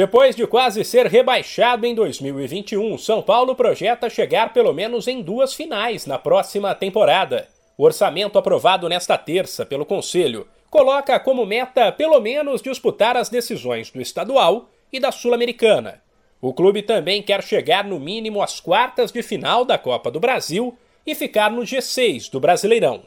Depois de quase ser rebaixado em 2021, São Paulo projeta chegar pelo menos em duas finais na próxima temporada. O orçamento aprovado nesta terça pelo Conselho coloca como meta pelo menos disputar as decisões do estadual e da Sul-Americana. O clube também quer chegar no mínimo às quartas de final da Copa do Brasil e ficar no G6 do Brasileirão.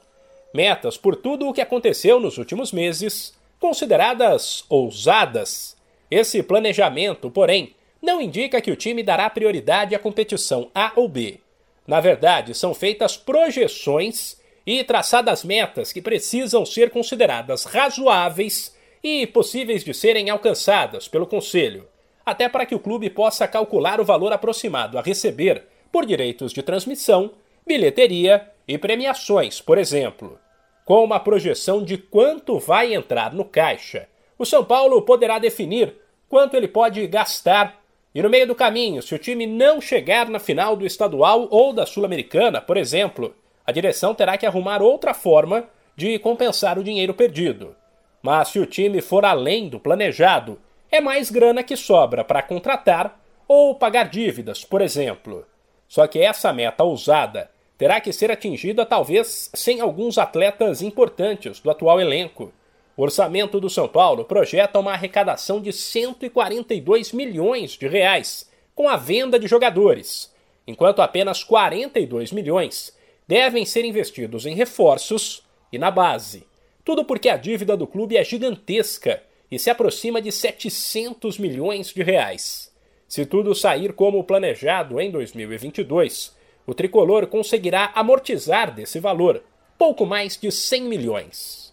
Metas por tudo o que aconteceu nos últimos meses, consideradas ousadas esse planejamento, porém, não indica que o time dará prioridade à competição A ou B. Na verdade, são feitas projeções e traçadas metas que precisam ser consideradas razoáveis e possíveis de serem alcançadas pelo Conselho, até para que o clube possa calcular o valor aproximado a receber por direitos de transmissão, bilheteria e premiações, por exemplo. Com uma projeção de quanto vai entrar no caixa, o São Paulo poderá definir quanto ele pode gastar. E no meio do caminho, se o time não chegar na final do estadual ou da Sul-Americana, por exemplo, a direção terá que arrumar outra forma de compensar o dinheiro perdido. Mas se o time for além do planejado, é mais grana que sobra para contratar ou pagar dívidas, por exemplo. Só que essa meta ousada terá que ser atingida talvez sem alguns atletas importantes do atual elenco. O orçamento do São Paulo projeta uma arrecadação de 142 milhões de reais com a venda de jogadores, enquanto apenas 42 milhões devem ser investidos em reforços e na base. Tudo porque a dívida do clube é gigantesca e se aproxima de 700 milhões de reais. Se tudo sair como planejado em 2022, o tricolor conseguirá amortizar desse valor pouco mais de 100 milhões.